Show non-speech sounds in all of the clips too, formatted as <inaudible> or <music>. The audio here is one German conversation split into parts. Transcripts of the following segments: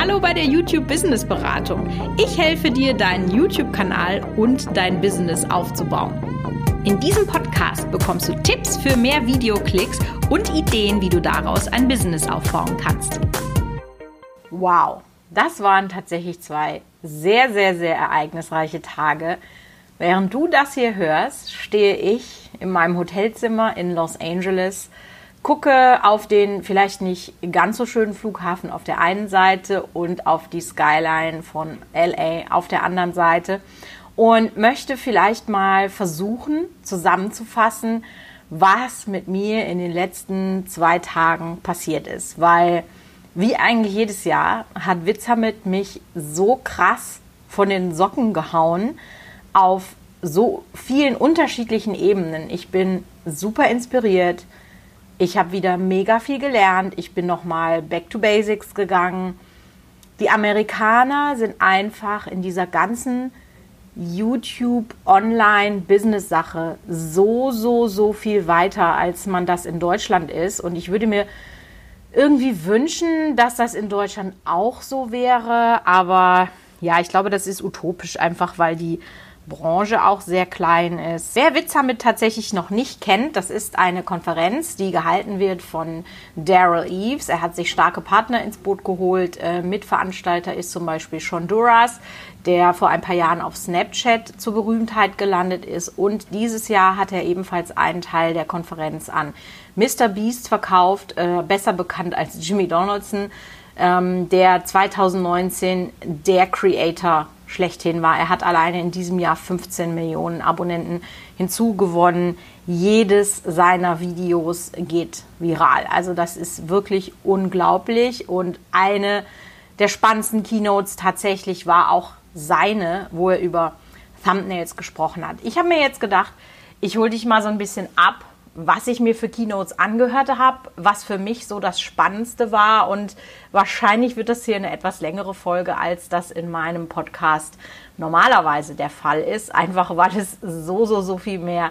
Hallo bei der YouTube Business Beratung. Ich helfe dir, deinen YouTube-Kanal und dein Business aufzubauen. In diesem Podcast bekommst du Tipps für mehr Videoklicks und Ideen, wie du daraus ein Business aufbauen kannst. Wow, das waren tatsächlich zwei sehr, sehr, sehr ereignisreiche Tage. Während du das hier hörst, stehe ich in meinem Hotelzimmer in Los Angeles gucke auf den vielleicht nicht ganz so schönen Flughafen auf der einen Seite und auf die Skyline von LA auf der anderen Seite und möchte vielleicht mal versuchen zusammenzufassen, was mit mir in den letzten zwei Tagen passiert ist, weil wie eigentlich jedes Jahr hat Witzhamit mich so krass von den Socken gehauen auf so vielen unterschiedlichen Ebenen. Ich bin super inspiriert, ich habe wieder mega viel gelernt. Ich bin nochmal back to basics gegangen. Die Amerikaner sind einfach in dieser ganzen YouTube Online Business Sache so, so, so viel weiter, als man das in Deutschland ist. Und ich würde mir irgendwie wünschen, dass das in Deutschland auch so wäre. Aber ja, ich glaube, das ist utopisch, einfach weil die Branche auch sehr klein ist. Wer Witzhamit tatsächlich noch nicht kennt, das ist eine Konferenz, die gehalten wird von Daryl Eves. Er hat sich starke Partner ins Boot geholt. Äh, Mitveranstalter ist zum Beispiel Sean Duras, der vor ein paar Jahren auf Snapchat zur Berühmtheit gelandet ist. Und dieses Jahr hat er ebenfalls einen Teil der Konferenz an Mr. Beast verkauft, äh, besser bekannt als Jimmy Donaldson, ähm, der 2019 der Creator schlechthin war. Er hat alleine in diesem Jahr 15 Millionen Abonnenten hinzugewonnen. Jedes seiner Videos geht viral. Also das ist wirklich unglaublich. Und eine der spannendsten Keynotes tatsächlich war auch seine, wo er über Thumbnails gesprochen hat. Ich habe mir jetzt gedacht, ich hole dich mal so ein bisschen ab was ich mir für Keynotes angehört habe, was für mich so das Spannendste war. Und wahrscheinlich wird das hier eine etwas längere Folge, als das in meinem Podcast normalerweise der Fall ist. Einfach weil es so, so, so viel mehr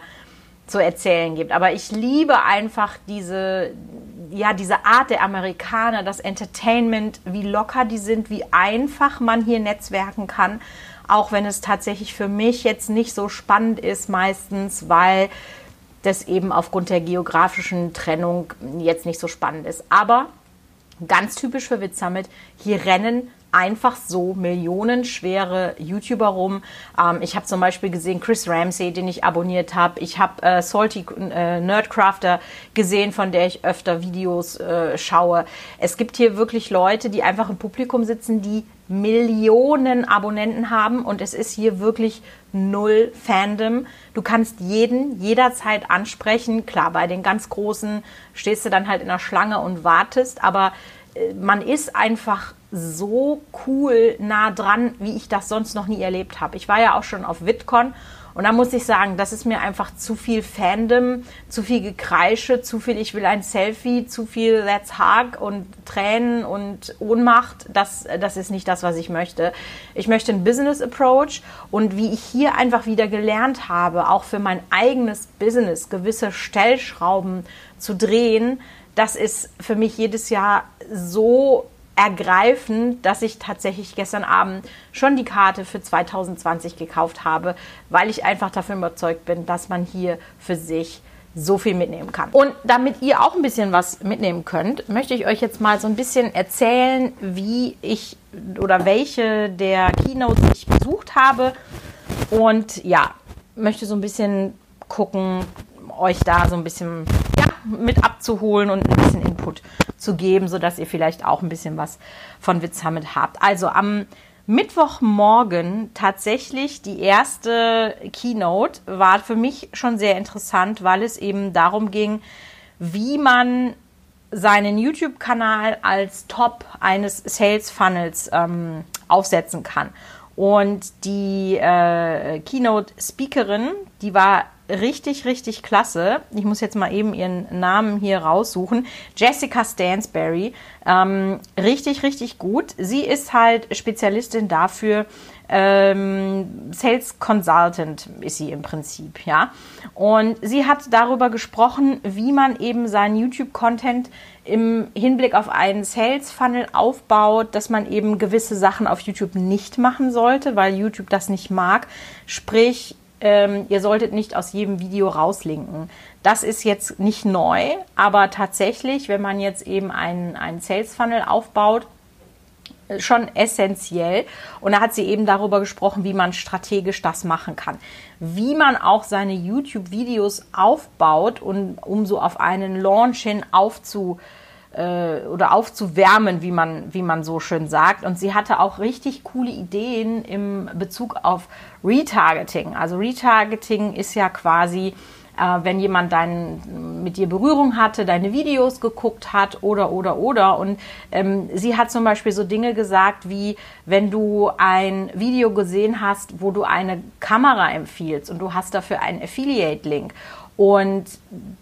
zu erzählen gibt. Aber ich liebe einfach diese, ja, diese Art der Amerikaner, das Entertainment, wie locker die sind, wie einfach man hier netzwerken kann. Auch wenn es tatsächlich für mich jetzt nicht so spannend ist meistens, weil das eben aufgrund der geografischen Trennung jetzt nicht so spannend ist. Aber ganz typisch für Witsummit, hier rennen einfach so millionenschwere YouTuber rum. Ähm, ich habe zum Beispiel gesehen Chris Ramsey, den ich abonniert habe. Ich habe äh, Salty äh, Nerdcrafter gesehen, von der ich öfter Videos äh, schaue. Es gibt hier wirklich Leute, die einfach im Publikum sitzen, die Millionen Abonnenten haben und es ist hier wirklich null Fandom. Du kannst jeden jederzeit ansprechen. Klar, bei den ganz Großen stehst du dann halt in der Schlange und wartest, aber man ist einfach so cool nah dran, wie ich das sonst noch nie erlebt habe. Ich war ja auch schon auf VidCon und da muss ich sagen, das ist mir einfach zu viel Fandom, zu viel Gekreische, zu viel ich will ein Selfie, zu viel Let's Hug und Tränen und Ohnmacht. Das, das ist nicht das, was ich möchte. Ich möchte einen Business Approach und wie ich hier einfach wieder gelernt habe, auch für mein eigenes Business gewisse Stellschrauben zu drehen, das ist für mich jedes Jahr so ergreifend, dass ich tatsächlich gestern Abend schon die Karte für 2020 gekauft habe, weil ich einfach davon überzeugt bin, dass man hier für sich so viel mitnehmen kann. Und damit ihr auch ein bisschen was mitnehmen könnt, möchte ich euch jetzt mal so ein bisschen erzählen, wie ich oder welche der Keynotes ich besucht habe. Und ja, möchte so ein bisschen gucken, euch da so ein bisschen mit abzuholen und ein bisschen Input zu geben, sodass ihr vielleicht auch ein bisschen was von Witzhamit habt. Also am Mittwochmorgen tatsächlich die erste Keynote war für mich schon sehr interessant, weil es eben darum ging, wie man seinen YouTube-Kanal als Top eines Sales Funnels ähm, aufsetzen kann. Und die äh, Keynote-Speakerin, die war richtig, richtig klasse. Ich muss jetzt mal eben ihren Namen hier raussuchen. Jessica Stansberry. Ähm, richtig, richtig gut. Sie ist halt Spezialistin dafür, ähm, Sales Consultant ist sie im Prinzip, ja. Und sie hat darüber gesprochen, wie man eben seinen YouTube-Content im Hinblick auf einen Sales Funnel aufbaut, dass man eben gewisse Sachen auf YouTube nicht machen sollte, weil YouTube das nicht mag. Sprich, ähm, ihr solltet nicht aus jedem Video rauslinken. Das ist jetzt nicht neu, aber tatsächlich, wenn man jetzt eben einen, einen Sales Funnel aufbaut, schon essentiell. Und da hat sie eben darüber gesprochen, wie man strategisch das machen kann. Wie man auch seine YouTube-Videos aufbaut und um so auf einen Launch hin aufzu äh, oder aufzuwärmen, wie man, wie man so schön sagt. Und sie hatte auch richtig coole Ideen im Bezug auf Retargeting. Also Retargeting ist ja quasi äh, wenn jemand dein, mit dir Berührung hatte, deine Videos geguckt hat oder, oder, oder. Und ähm, sie hat zum Beispiel so Dinge gesagt wie, wenn du ein Video gesehen hast, wo du eine Kamera empfiehlst und du hast dafür einen Affiliate-Link und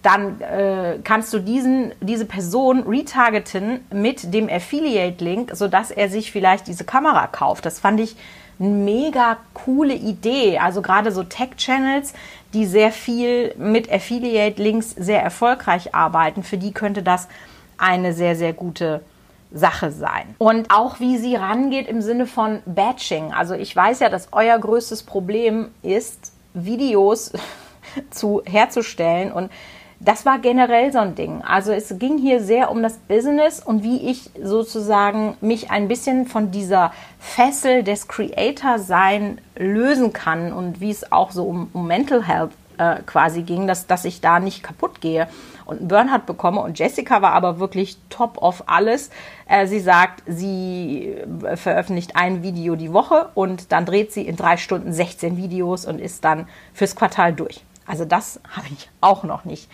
dann äh, kannst du diesen, diese Person retargeten mit dem Affiliate-Link, sodass er sich vielleicht diese Kamera kauft. Das fand ich mega coole Idee. Also gerade so Tech-Channels, die sehr viel mit Affiliate-Links sehr erfolgreich arbeiten, für die könnte das eine sehr, sehr gute Sache sein. Und auch wie sie rangeht im Sinne von Batching. Also ich weiß ja, dass euer größtes Problem ist, Videos <laughs> zu herzustellen und das war generell so ein Ding. Also es ging hier sehr um das Business und wie ich sozusagen mich ein bisschen von dieser Fessel des Creator-Sein lösen kann und wie es auch so um, um Mental Health äh, quasi ging, dass, dass ich da nicht kaputt gehe und einen Burnout bekomme. Und Jessica war aber wirklich top of alles. Äh, sie sagt, sie äh, veröffentlicht ein Video die Woche und dann dreht sie in drei Stunden 16 Videos und ist dann fürs Quartal durch. Also das <laughs> habe ich auch noch nicht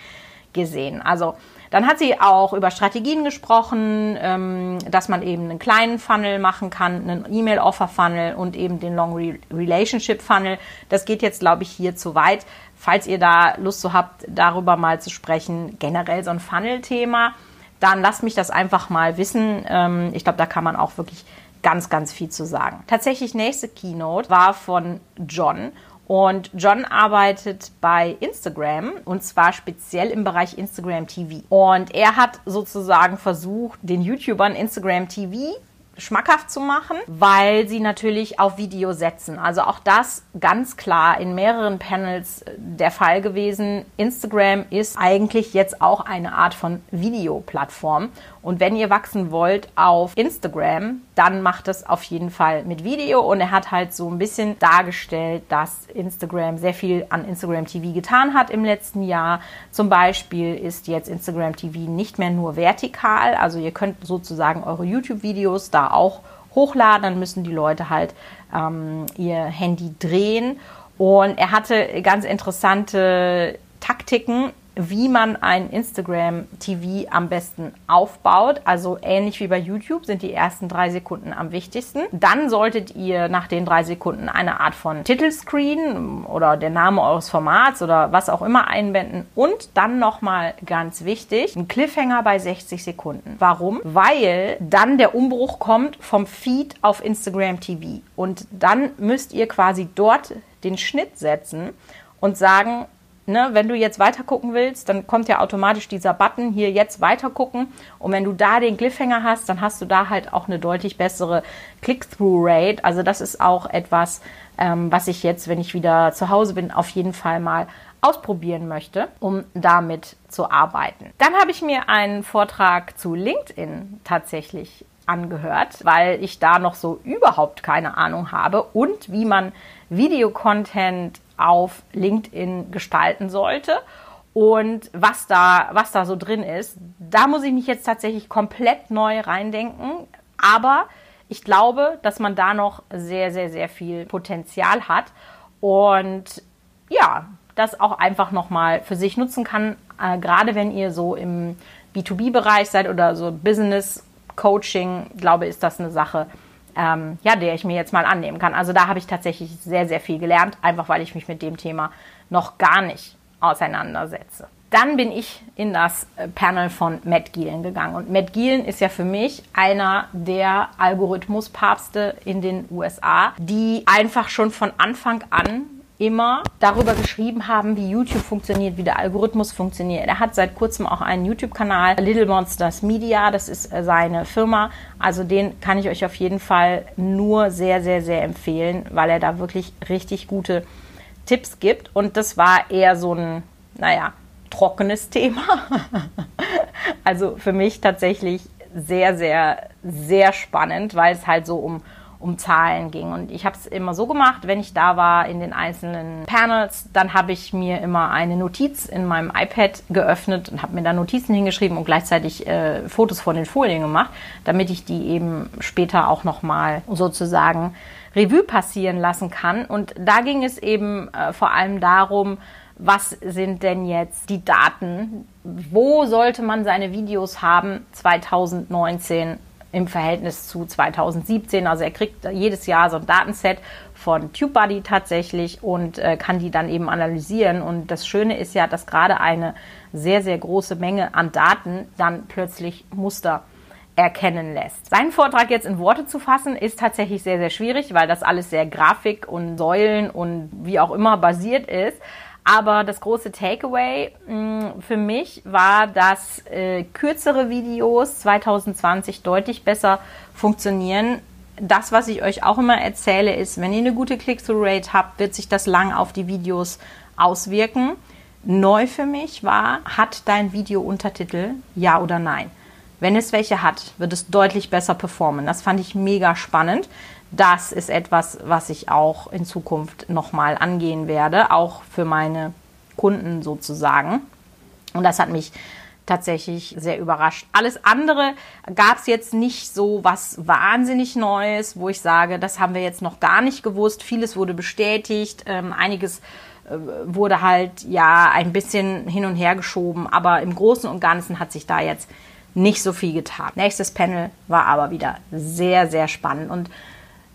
gesehen. Also dann hat sie auch über Strategien gesprochen, ähm, dass man eben einen kleinen Funnel machen kann, einen E-Mail-Offer-Funnel und eben den Long Relationship-Funnel. Das geht jetzt, glaube ich, hier zu weit. Falls ihr da Lust so habt, darüber mal zu sprechen, generell so ein Funnel-Thema, dann lasst mich das einfach mal wissen. Ähm, ich glaube, da kann man auch wirklich ganz, ganz viel zu sagen. Tatsächlich nächste Keynote war von John und John arbeitet bei Instagram und zwar speziell im Bereich Instagram TV. Und er hat sozusagen versucht, den YouTubern Instagram TV schmackhaft zu machen, weil sie natürlich auf Video setzen. Also auch das ganz klar in mehreren Panels äh, der Fall gewesen. Instagram ist eigentlich jetzt auch eine Art von Videoplattform. Und wenn ihr wachsen wollt auf Instagram, dann macht es auf jeden Fall mit Video. Und er hat halt so ein bisschen dargestellt, dass Instagram sehr viel an Instagram TV getan hat im letzten Jahr. Zum Beispiel ist jetzt Instagram TV nicht mehr nur vertikal. Also ihr könnt sozusagen eure YouTube-Videos da auch hochladen. Dann müssen die Leute halt ähm, ihr Handy drehen. Und er hatte ganz interessante Taktiken, wie man ein Instagram TV am besten aufbaut. Also ähnlich wie bei YouTube sind die ersten drei Sekunden am wichtigsten. Dann solltet ihr nach den drei Sekunden eine Art von Titelscreen oder der Name eures Formats oder was auch immer einbinden und dann nochmal ganz wichtig, ein Cliffhanger bei 60 Sekunden. Warum? Weil dann der Umbruch kommt vom Feed auf Instagram TV und dann müsst ihr quasi dort den Schnitt setzen und sagen, ne, wenn du jetzt weiter gucken willst, dann kommt ja automatisch dieser Button hier jetzt weiter gucken. Und wenn du da den Cliffhanger hast, dann hast du da halt auch eine deutlich bessere Click-Through-Rate. Also das ist auch etwas, ähm, was ich jetzt, wenn ich wieder zu Hause bin, auf jeden Fall mal ausprobieren möchte, um damit zu arbeiten. Dann habe ich mir einen Vortrag zu LinkedIn tatsächlich angehört, weil ich da noch so überhaupt keine Ahnung habe und wie man Videocontent auf LinkedIn gestalten sollte und was da, was da so drin ist. Da muss ich mich jetzt tatsächlich komplett neu reindenken. Aber ich glaube, dass man da noch sehr, sehr, sehr viel Potenzial hat und ja, das auch einfach nochmal für sich nutzen kann, äh, gerade wenn ihr so im B2B-Bereich seid oder so Business Coaching, glaube ist das eine Sache, ähm, ja, der ich mir jetzt mal annehmen kann. Also da habe ich tatsächlich sehr, sehr viel gelernt, einfach weil ich mich mit dem Thema noch gar nicht auseinandersetze. Dann bin ich in das äh, Panel von Matt Gielen gegangen. Und Matt Gielen ist ja für mich einer der Algorithmuspapste in den USA, die einfach schon von Anfang an immer darüber geschrieben haben, wie YouTube funktioniert, wie der Algorithmus funktioniert. Er hat seit kurzem auch einen YouTube-Kanal, Little Monsters Media, das ist äh, seine Firma. Also den kann ich euch auf jeden Fall nur sehr, sehr, sehr empfehlen, weil er da wirklich richtig gute Tipps gibt. Und das war eher so ein, naja, trockenes Thema. <laughs> also für mich tatsächlich sehr, sehr, sehr spannend, weil es halt so um, um Zahlen ging. Und ich habe es immer so gemacht, wenn ich da war in den einzelnen Panels, dann habe ich mir immer eine Notiz in meinem iPad geöffnet und habe mir da Notizen hingeschrieben und gleichzeitig äh, Fotos von den Folien gemacht, damit ich die eben später auch nochmal sozusagen Revue passieren lassen kann. Und da ging es eben äh, vor allem darum, was sind denn jetzt die Daten? Wo sollte man seine Videos haben 2019 im Verhältnis zu 2017? Also er kriegt jedes Jahr so ein Datenset von TubeBuddy tatsächlich und äh, kann die dann eben analysieren. Und das Schöne ist ja, dass gerade eine sehr, sehr große Menge an Daten dann plötzlich Muster erkennen lässt. Seinen Vortrag jetzt in Worte zu fassen, ist tatsächlich sehr, sehr schwierig, weil das alles sehr Grafik und Säulen und wie auch immer basiert ist. Aber das große Takeaway mm, für mich war, dass äh, kürzere Videos 2020 deutlich besser funktionieren. Das, was ich euch auch immer erzähle, ist, wenn ihr eine gute Click-through-Rate habt, wird sich das lang auf die Videos auswirken. Neu für mich war, hat dein Video Untertitel, ja oder nein? Wenn es welche hat, wird es deutlich besser performen. Das fand ich mega spannend das ist etwas, was ich auch in Zukunft nochmal angehen werde, auch für meine Kunden sozusagen. Und das hat mich tatsächlich sehr überrascht. Alles andere gab es jetzt nicht so was wahnsinnig Neues, wo ich sage, das haben wir jetzt noch gar nicht gewusst. Vieles wurde bestätigt, ähm, einiges äh, wurde halt ja ein bisschen hin und her geschoben, aber im Großen und Ganzen hat sich da jetzt nicht so viel getan. Nächstes Panel war aber wieder sehr, sehr spannend und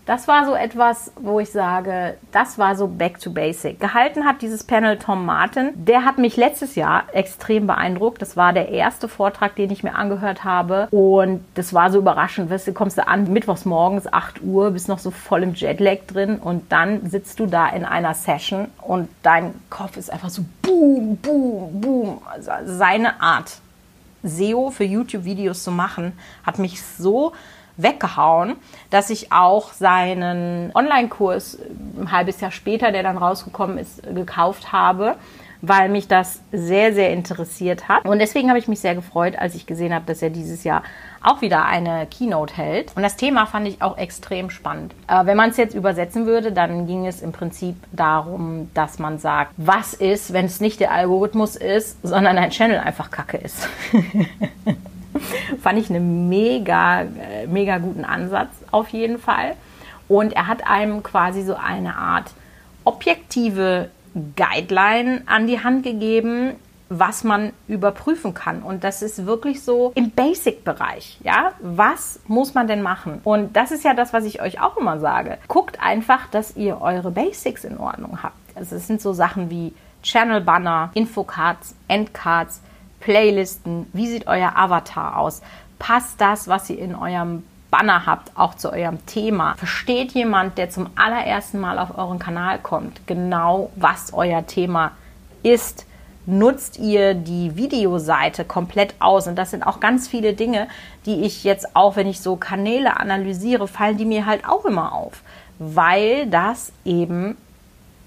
das war so etwas, wo ich sage, das war so back to basic. Gehalten hat dieses Panel Tom Martin. Der hat mich letztes Jahr extrem beeindruckt. Das war der erste Vortrag, den ich mir angehört habe. Und das war so überraschend. Weißt du, kommst du an, mittwochs morgens, 8 Uhr, bist noch so voll im Jetlag drin und dann sitzt du da in einer Session und dein Kopf ist einfach so boom, boom, boom. Also seine Art, SEO für YouTube-Videos zu machen, hat mich so weggehauen, dass ich auch seinen Online-Kurs ein halbes Jahr später, der dann rausgekommen ist, gekauft habe weil mich das sehr, sehr interessiert hat. Und deswegen habe ich mich sehr gefreut, als ich gesehen habe, dass er dieses Jahr auch wieder eine Keynote hält. Und das Thema fand ich auch extrem spannend. Äh, wenn man es jetzt übersetzen würde, dann ging es im Prinzip darum, dass man sagt, was ist, wenn es nicht der Algorithmus ist, sondern ein Channel einfach kacke ist. <laughs> <laughs> Fand ich einen mega, äh, mega guten Ansatz auf jeden Fall. Und er hat einem quasi so eine Art objektive Guideline an die Hand gegeben, was man überprüfen kann. Und das ist wirklich so im Basic-Bereich. Ja, was muss man denn machen? Und das ist ja das, was ich euch auch immer sage. Guckt einfach, dass ihr eure Basics in Ordnung habt. Also es sind so Sachen wie Channel Banner, Infocards, Endcards, Playlisten, wie sieht euer Avatar aus? Passt das, was ihr in eurem Banner habt, auch zu eurem Thema? Versteht jemand, der zum allerersten Mal auf euren Kanal kommt, genau was euer Thema ist? Nutzt ihr die Videoseite komplett aus? Und das sind auch ganz viele Dinge, die ich jetzt auch, wenn ich so Kanäle analysiere, fallen die mir halt auch immer auf, weil das eben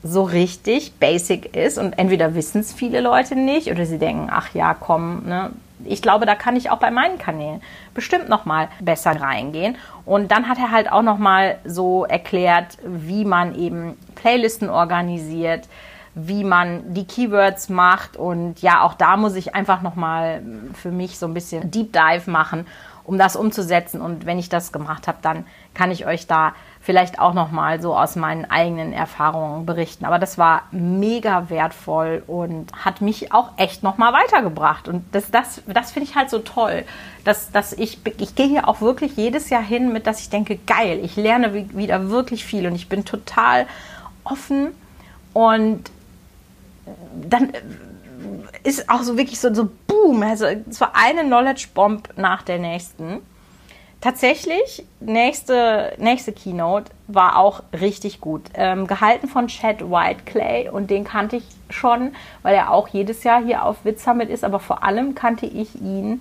so richtig basic ist und entweder wissen es viele Leute nicht oder sie denken, ach ja, komm, ne? Ich glaube, da kann ich auch bei meinen Kanälen bestimmt noch mal besser reingehen. Und dann hat er halt auch noch mal so erklärt, wie man eben Playlisten organisiert, wie man die Keywords macht und ja, auch da muss ich einfach noch mal für mich so ein bisschen Deep Dive machen, um das umzusetzen. Und wenn ich das gemacht habe, dann kann ich euch da vielleicht auch noch mal so aus meinen eigenen Erfahrungen berichten. Aber das war mega wertvoll und hat mich auch echt noch mal weitergebracht. Und das, das, das finde ich halt so toll, dass, dass ich, ich gehe hier auch wirklich jedes Jahr hin mit, dass ich denke, geil, ich lerne wieder wirklich viel und ich bin total offen und dann ist auch so wirklich so, so boom. Also es war eine Knowledge Bomb nach der nächsten. Tatsächlich, nächste, nächste Keynote war auch richtig gut. Ähm, gehalten von Chad Whiteclay und den kannte ich schon, weil er auch jedes Jahr hier auf Witz ist, aber vor allem kannte ich ihn,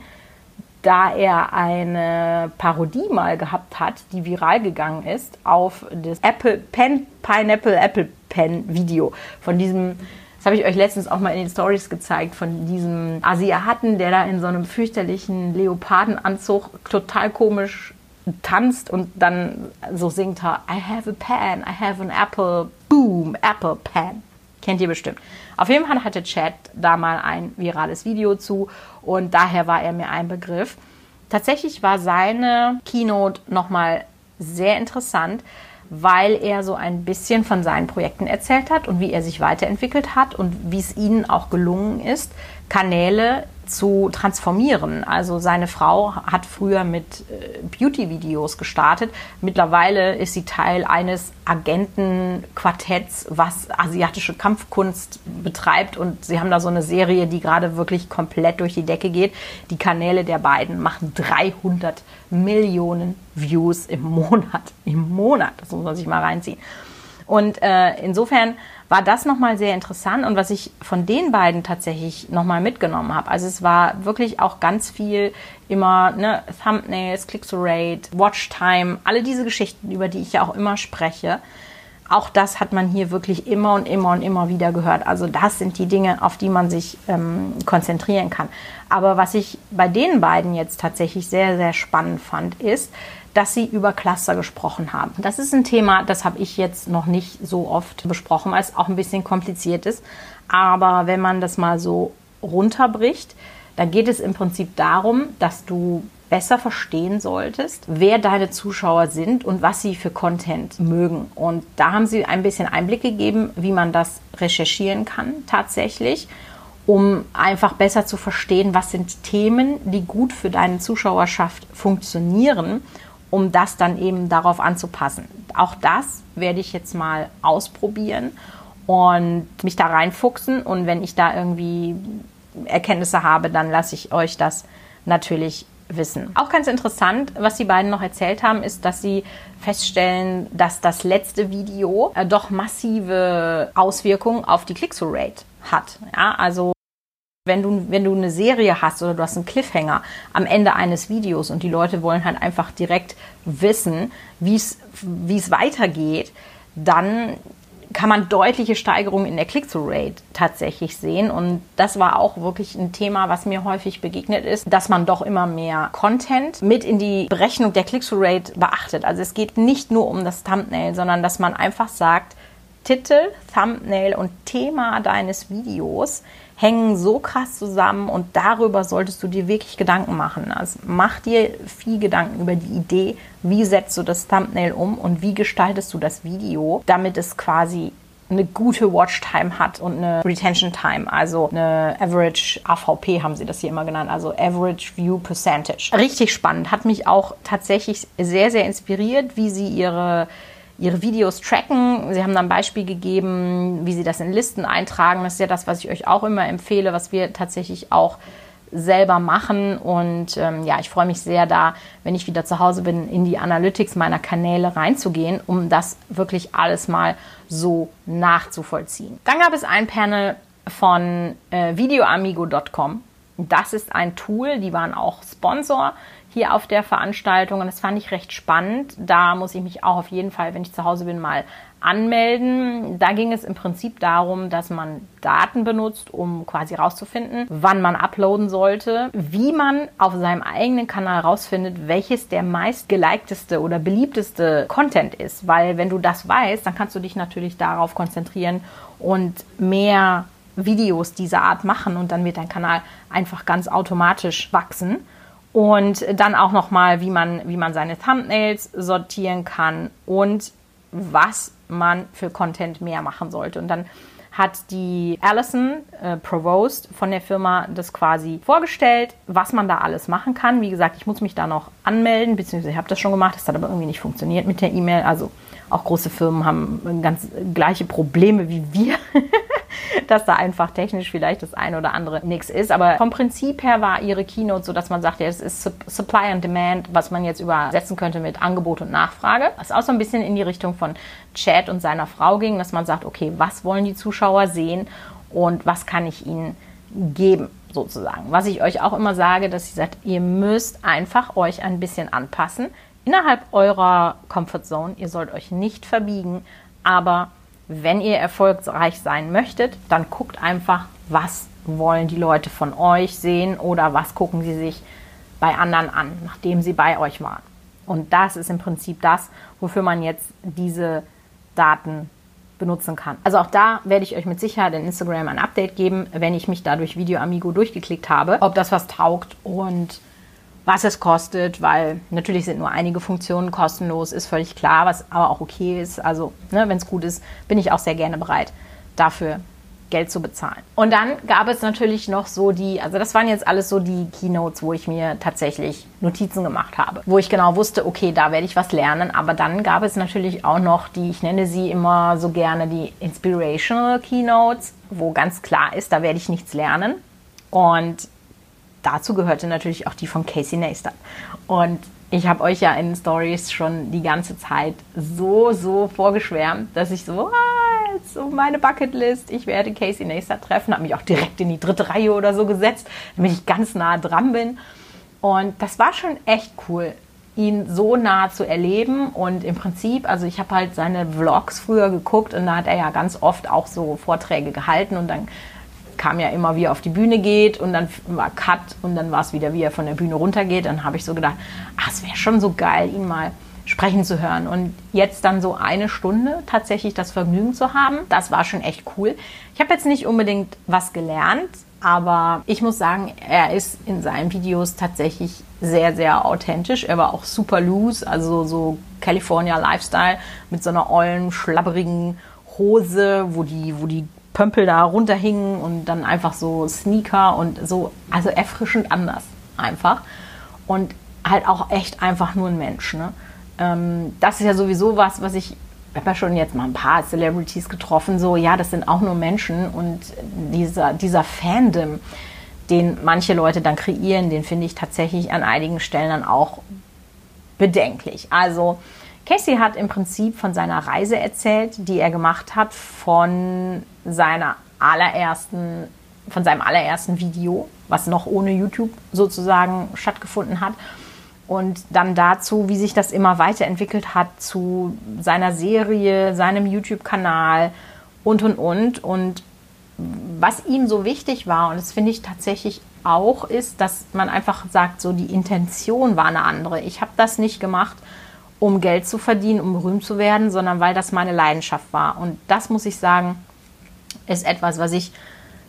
da er eine Parodie mal gehabt hat, die viral gegangen ist, auf das Apple Pen, Pineapple Apple Pen Video von diesem das habe ich euch letztens auch mal in den Stories gezeigt von diesem Asiaten, der da in so einem fürchterlichen Leopardenanzug total komisch tanzt und dann so singt I have a pen, I have an apple, boom, apple pen. Kennt ihr bestimmt. Auf jeden Fall hatte Chad da mal ein virales Video zu und daher war er mir ein Begriff. Tatsächlich war seine Keynote nochmal sehr interessant, weil er so ein bisschen von seinen Projekten erzählt hat und wie er sich weiterentwickelt hat und wie es ihnen auch gelungen ist, Kanäle zu transformieren. Also seine Frau hat früher mit äh, Beauty-Videos gestartet. Mittlerweile ist sie Teil eines Agentenquartetts, was asiatische Kampfkunst betreibt. Und sie haben da so eine Serie, die gerade wirklich komplett durch die Decke geht. Die Kanäle der beiden machen 300 Millionen Views im Monat. <laughs> Im Monat, das muss man sich mal reinziehen. Und äh, insofern war das nochmal sehr interessant und was ich von den beiden tatsächlich nochmal mitgenommen habe. Also es war wirklich auch ganz viel immer ne, Thumbnails, Click-to-Rate, Watch-Time, alle diese Geschichten, über die ich ja auch immer spreche. Auch das hat man hier wirklich immer und immer und immer wieder gehört. Also das sind die Dinge, auf die man sich ähm, konzentrieren kann. Aber was ich bei den beiden jetzt tatsächlich sehr, sehr spannend fand, ist, dass sie über Cluster gesprochen haben. Das ist ein Thema, das habe ich jetzt noch nicht so oft besprochen, weil es auch ein bisschen kompliziert ist. Aber wenn man das mal so runterbricht, dann geht es im Prinzip darum, dass du besser verstehen solltest, wer deine Zuschauer sind und was sie für Content mögen. Und da haben sie ein bisschen Einblick gegeben, wie man das recherchieren kann tatsächlich, um einfach besser zu verstehen, was sind Themen, die gut für deine Zuschauerschaft funktionieren um das dann eben darauf anzupassen. Auch das werde ich jetzt mal ausprobieren und mich da reinfuchsen. Und wenn ich da irgendwie Erkenntnisse habe, dann lasse ich euch das natürlich wissen. Auch ganz interessant, was die beiden noch erzählt haben, ist, dass sie feststellen, dass das letzte Video äh, doch massive Auswirkungen auf die Click-through-Rate hat. Ja, also wenn du, wenn du eine Serie hast oder du hast einen Cliffhanger am Ende eines Videos und die Leute wollen halt einfach direkt wissen, wie es weitergeht, dann kann man deutliche Steigerungen in der Click-through-Rate tatsächlich sehen. Und das war auch wirklich ein Thema, was mir häufig begegnet ist, dass man doch immer mehr Content mit in die Berechnung der Click-through-Rate beachtet. Also es geht nicht nur um das Thumbnail, sondern dass man einfach sagt, Titel, Thumbnail und Thema deines Videos hängen so krass zusammen und darüber solltest du dir wirklich Gedanken machen. Also mach dir viel Gedanken über die Idee, wie setzt du das Thumbnail um und wie gestaltest du das Video, damit es quasi eine gute Watchtime hat und eine Retention Time, also eine Average AVP haben sie das hier immer genannt, also Average View Percentage. Richtig spannend, hat mich auch tatsächlich sehr, sehr inspiriert, wie sie ihre ihre Videos tracken. Sie haben dann ein Beispiel gegeben, wie sie das in Listen eintragen. Das ist ja das, was ich euch auch immer empfehle, was wir tatsächlich auch selber machen. Und ähm, ja, ich freue mich sehr da, wenn ich wieder zu Hause bin, in die Analytics meiner Kanäle reinzugehen, um das wirklich alles mal so nachzuvollziehen. Dann gab es ein Panel von äh, videoamigo.com. Das ist ein Tool, die waren auch Sponsor hier auf der Veranstaltung und das fand ich recht spannend. Da muss ich mich auch auf jeden Fall, wenn ich zu Hause bin, mal anmelden. Da ging es im Prinzip darum, dass man Daten benutzt, um quasi rauszufinden, wann man uploaden sollte, wie man auf seinem eigenen Kanal rausfindet, welches der meist gelikteste oder beliebteste Content ist. Weil wenn du das weißt, dann kannst du dich natürlich darauf konzentrieren und mehr Videos dieser Art machen und dann wird dein Kanal einfach ganz automatisch wachsen. Und dann auch nochmal, wie man, wie man seine Thumbnails sortieren kann und was man für Content mehr machen sollte. Und dann hat die Alison äh, Provost von der Firma das quasi vorgestellt, was man da alles machen kann. Wie gesagt, ich muss mich da noch anmelden, beziehungsweise ich habe das schon gemacht, das hat aber irgendwie nicht funktioniert mit der E-Mail. Also auch große Firmen haben ganz gleiche Probleme wie wir. <laughs> dass da einfach technisch vielleicht das eine oder andere nichts ist. Aber vom Prinzip her war ihre Keynote so, dass man sagt, ja, es ist Supply and Demand, was man jetzt übersetzen könnte mit Angebot und Nachfrage. Was auch so ein bisschen in die Richtung von Chad und seiner Frau ging, dass man sagt, okay, was wollen die Zuschauer sehen und was kann ich ihnen geben? sozusagen. Was ich euch auch immer sage, dass ich sagt, ihr müsst einfach euch ein bisschen anpassen innerhalb eurer Comfort Zone. Ihr sollt euch nicht verbiegen, aber wenn ihr erfolgreich sein möchtet, dann guckt einfach, was wollen die Leute von euch sehen oder was gucken sie sich bei anderen an, nachdem sie bei euch waren. Und das ist im Prinzip das, wofür man jetzt diese Daten benutzen kann. Also auch da werde ich euch mit Sicherheit in Instagram ein Update geben, wenn ich mich da durch Video Amigo durchgeklickt habe, ob das was taugt und was es kostet, weil natürlich sind nur einige Funktionen kostenlos, ist völlig klar, was aber auch okay ist. Also, ne, wenn es gut ist, bin ich auch sehr gerne bereit, dafür Geld zu bezahlen. Und dann gab es natürlich noch so die, also das waren jetzt alles so die Keynotes, wo ich mir tatsächlich Notizen gemacht habe, wo ich genau wusste, okay, da werde ich was lernen. Aber dann gab es natürlich auch noch die, ich nenne sie immer so gerne die Inspirational Keynotes, wo ganz klar ist, da werde ich nichts lernen. Und dazu gehörte natürlich auch die von Casey Neistat. Und ich habe euch ja in Stories schon die ganze Zeit so, so vorgeschwärmt, dass ich so, ah, so meine Bucketlist, ich werde Casey Neistat treffen, habe mich auch direkt in die dritte Reihe oder so gesetzt, damit ich ganz nah dran bin. Und das war schon echt cool, ihn so nah zu erleben. Und im Prinzip, also ich habe halt seine Vlogs früher geguckt und da hat er ja ganz oft auch so Vorträge gehalten und dann kam ja immer, wie er auf die Bühne geht und dann war Cut und dann war es wieder, wie er von der Bühne runtergeht. Dann habe ich so gedacht, ach, es wäre schon so geil, ihn mal sprechen zu hören. Und jetzt dann so eine Stunde tatsächlich das Vergnügen zu haben, das war schon echt cool. Ich habe jetzt nicht unbedingt was gelernt, aber ich muss sagen, er ist in seinen Videos tatsächlich sehr, sehr authentisch. Er war auch super loose, also so California Lifestyle mit so einer ollen, schlabberigen Hose, wo die, wo die Pömpel da runterhingen und dann einfach so Sneaker und so, also erfrischend anders einfach. Und halt auch echt einfach nur ein Mensch. Ne? Ähm, das ist ja sowieso was, was ich, ich habe ja schon jetzt mal ein paar Celebrities getroffen, so, ja, das sind auch nur Menschen und dieser, dieser Fandom, den manche Leute dann kreieren, den finde ich tatsächlich an einigen Stellen dann auch bedenklich. Also, Casey hat im Prinzip von seiner Reise erzählt, die er gemacht hat von seiner allerersten, von seinem allerersten Video, was noch ohne YouTube sozusagen stattgefunden hat. Und dann dazu, wie sich das immer weiterentwickelt hat zu seiner Serie, seinem YouTube-Kanal und und und. Und was ihm so wichtig war, und das finde ich tatsächlich auch, ist, dass man einfach sagt, so die Intention war eine andere. Ich habe das nicht gemacht, um Geld zu verdienen, um berühmt zu werden, sondern weil das meine Leidenschaft war. Und das muss ich sagen, ist etwas, was ich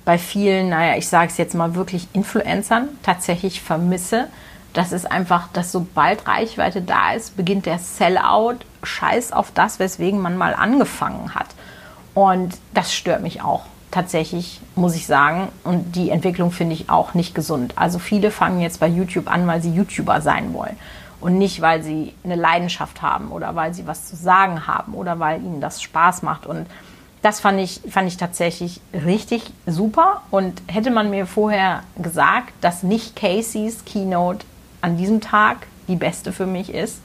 bei vielen, naja, ich sage es jetzt mal wirklich Influencern tatsächlich vermisse. Das ist einfach, dass sobald Reichweite da ist, beginnt der Sellout, scheiß auf das, weswegen man mal angefangen hat. Und das stört mich auch tatsächlich, muss ich sagen. Und die Entwicklung finde ich auch nicht gesund. Also viele fangen jetzt bei YouTube an, weil sie YouTuber sein wollen und nicht, weil sie eine Leidenschaft haben oder weil sie was zu sagen haben oder weil ihnen das Spaß macht. Und das fand ich, fand ich tatsächlich richtig super. Und hätte man mir vorher gesagt, dass nicht Caseys Keynote an diesem Tag die beste für mich ist,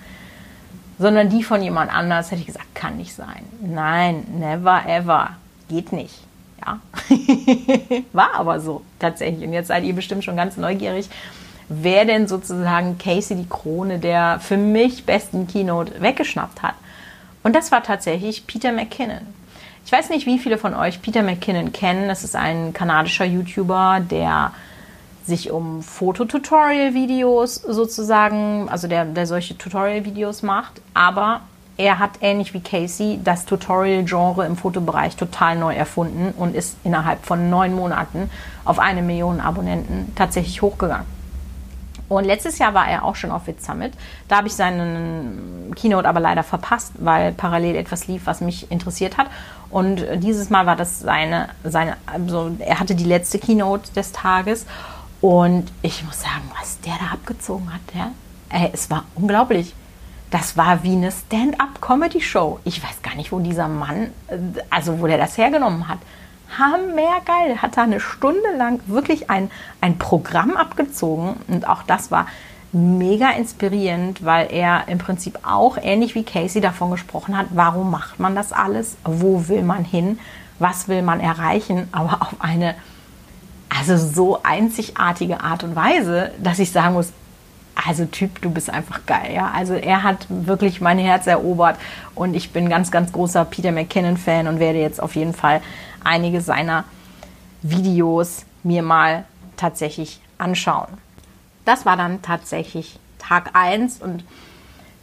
sondern die von jemand anders, hätte ich gesagt, kann nicht sein. Nein, never ever. Geht nicht. Ja. <laughs> War aber so tatsächlich. Und jetzt seid ihr bestimmt schon ganz neugierig, wer denn sozusagen Casey die Krone der für mich besten Keynote weggeschnappt hat. Und das war tatsächlich Peter McKinnon. Ich weiß nicht, wie viele von euch Peter McKinnon kennen. Das ist ein kanadischer YouTuber, der sich um Fototutorial-Videos sozusagen, also der, der solche Tutorial-Videos macht. Aber er hat ähnlich wie Casey das Tutorial-Genre im Fotobereich total neu erfunden und ist innerhalb von neun Monaten auf eine Million Abonnenten tatsächlich hochgegangen. Und letztes Jahr war er auch schon auf Wit Summit. Da habe ich seinen Keynote aber leider verpasst, weil parallel etwas lief, was mich interessiert hat. Und dieses Mal war das seine, seine also er hatte die letzte Keynote des Tages. Und ich muss sagen, was der da abgezogen hat, ja, ey, es war unglaublich. Das war wie eine Stand-up-Comedy-Show. Ich weiß gar nicht, wo dieser Mann, also wo der das hergenommen hat. Hammergeil. Hat da eine Stunde lang wirklich ein, ein Programm abgezogen und auch das war mega inspirierend, weil er im Prinzip auch ähnlich wie Casey davon gesprochen hat, warum macht man das alles, wo will man hin, was will man erreichen, aber auf eine also so einzigartige Art und Weise, dass ich sagen muss, also Typ, du bist einfach geil. Ja? Also er hat wirklich mein Herz erobert und ich bin ganz, ganz großer Peter McKinnon-Fan und werde jetzt auf jeden Fall einige seiner Videos mir mal tatsächlich anschauen. Das war dann tatsächlich Tag 1 und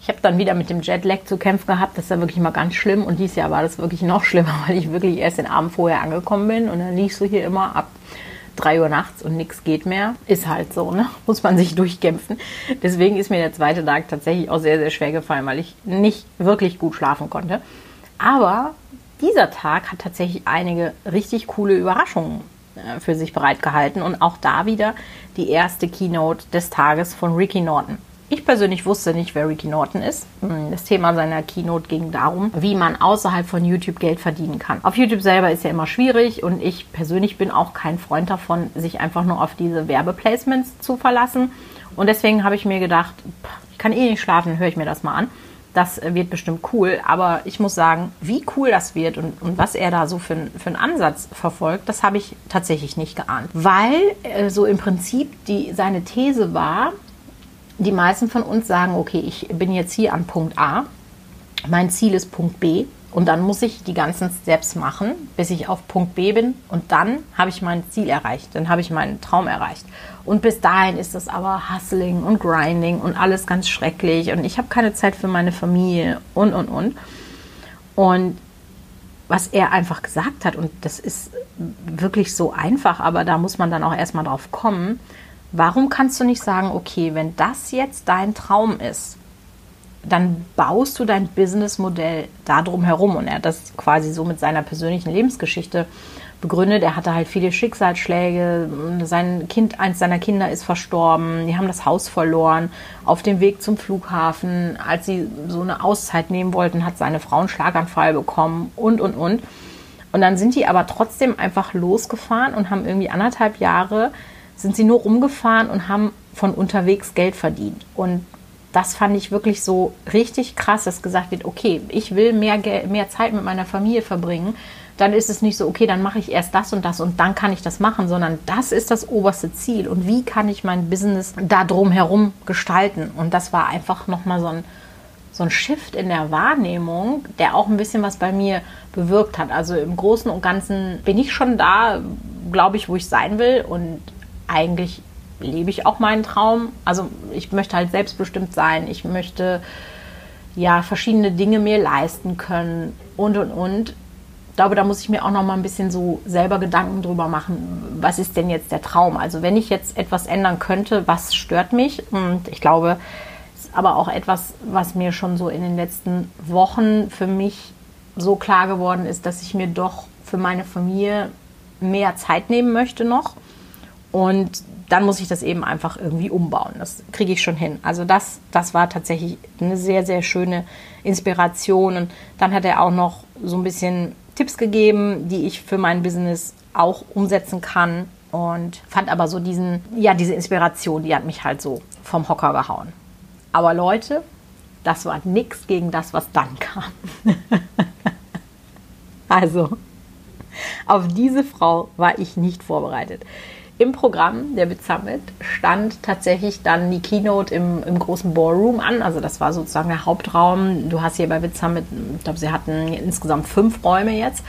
ich habe dann wieder mit dem Jetlag zu kämpfen gehabt. Das ist ja wirklich mal ganz schlimm. Und dieses Jahr war das wirklich noch schlimmer, <laughs> weil ich wirklich erst den Abend vorher angekommen bin. Und dann liegst du hier immer ab 3 Uhr nachts und nichts geht mehr. Ist halt so, ne? <laughs> Muss man sich durchkämpfen. Deswegen ist mir der zweite Tag tatsächlich auch sehr, sehr schwer gefallen, weil ich nicht wirklich gut schlafen konnte. Aber dieser Tag hat tatsächlich einige richtig coole Überraschungen äh, für sich bereitgehalten und auch da wieder die erste Keynote des Tages von Ricky Norton. Ich persönlich wusste nicht, wer Ricky Norton ist. Hm, das Thema seiner Keynote ging darum, wie man außerhalb von YouTube Geld verdienen kann. Auf YouTube selber ist ja immer schwierig und ich persönlich bin auch kein Freund davon, sich einfach nur auf diese Werbeplacements zu verlassen. Und deswegen habe ich mir gedacht, ich kann eh nicht schlafen, höre ich mir das mal an. Das wird bestimmt cool, aber ich muss sagen, wie cool das wird und, und was er da so für, für einen Ansatz verfolgt, das habe ich tatsächlich nicht geahnt. Weil äh, so im Prinzip die, seine These war, die meisten von uns sagen, okay, ich bin jetzt hier an Punkt A, mein Ziel ist Punkt B und dann muss ich die ganzen Steps machen, bis ich auf Punkt B bin und dann habe ich mein Ziel erreicht, dann habe ich meinen Traum erreicht. Und bis dahin ist das aber Hustling und Grinding und alles ganz schrecklich und ich habe keine Zeit für meine Familie und und und. Und was er einfach gesagt hat, und das ist wirklich so einfach, aber da muss man dann auch erstmal drauf kommen, Warum kannst du nicht sagen, okay, wenn das jetzt dein Traum ist, dann baust du dein Businessmodell darum herum. Und er hat das quasi so mit seiner persönlichen Lebensgeschichte begründet. Er hatte halt viele Schicksalsschläge. Sein Kind, eins seiner Kinder ist verstorben. Die haben das Haus verloren. Auf dem Weg zum Flughafen, als sie so eine Auszeit nehmen wollten, hat seine Frau einen Schlaganfall bekommen und, und, und. Und dann sind die aber trotzdem einfach losgefahren und haben irgendwie anderthalb Jahre sind sie nur rumgefahren und haben von unterwegs Geld verdient. Und das fand ich wirklich so richtig krass, dass gesagt wird, okay, ich will mehr, mehr Zeit mit meiner Familie verbringen. Dann ist es nicht so, okay, dann mache ich erst das und das und dann kann ich das machen, sondern das ist das oberste Ziel. Und wie kann ich mein Business da drum herum gestalten? Und das war einfach nochmal so ein, so ein Shift in der Wahrnehmung, der auch ein bisschen was bei mir bewirkt hat. Also im Großen und Ganzen bin ich schon da, glaube ich, wo ich sein will. Und eigentlich lebe ich auch meinen Traum. Also ich möchte halt selbstbestimmt sein. Ich möchte ja verschiedene Dinge mir leisten können und und und. Ich glaube, da muss ich mir auch noch mal ein bisschen so selber Gedanken drüber machen. Was ist denn jetzt der Traum? Also wenn ich jetzt etwas ändern könnte, was stört mich? Und ich glaube, es ist aber auch etwas, was mir schon so in den letzten Wochen für mich so klar geworden ist, dass ich mir doch für meine Familie mehr Zeit nehmen möchte noch und dann muss ich das eben einfach irgendwie umbauen. Das kriege ich schon hin. Also das, das war tatsächlich eine sehr, sehr schöne Inspiration. Und dann hat er auch noch so ein bisschen Tipps gegeben, die ich für mein Business auch umsetzen kann. Und fand aber so diesen, ja, diese Inspiration, die hat mich halt so vom Hocker gehauen. Aber Leute, das war nichts gegen das, was dann kam. <laughs> also, auf diese Frau war ich nicht vorbereitet. Im Programm der Bit Summit stand tatsächlich dann die Keynote im, im großen Ballroom an. Also das war sozusagen der Hauptraum. Du hast hier bei Bit Summit, ich glaube, sie hatten insgesamt fünf Räume jetzt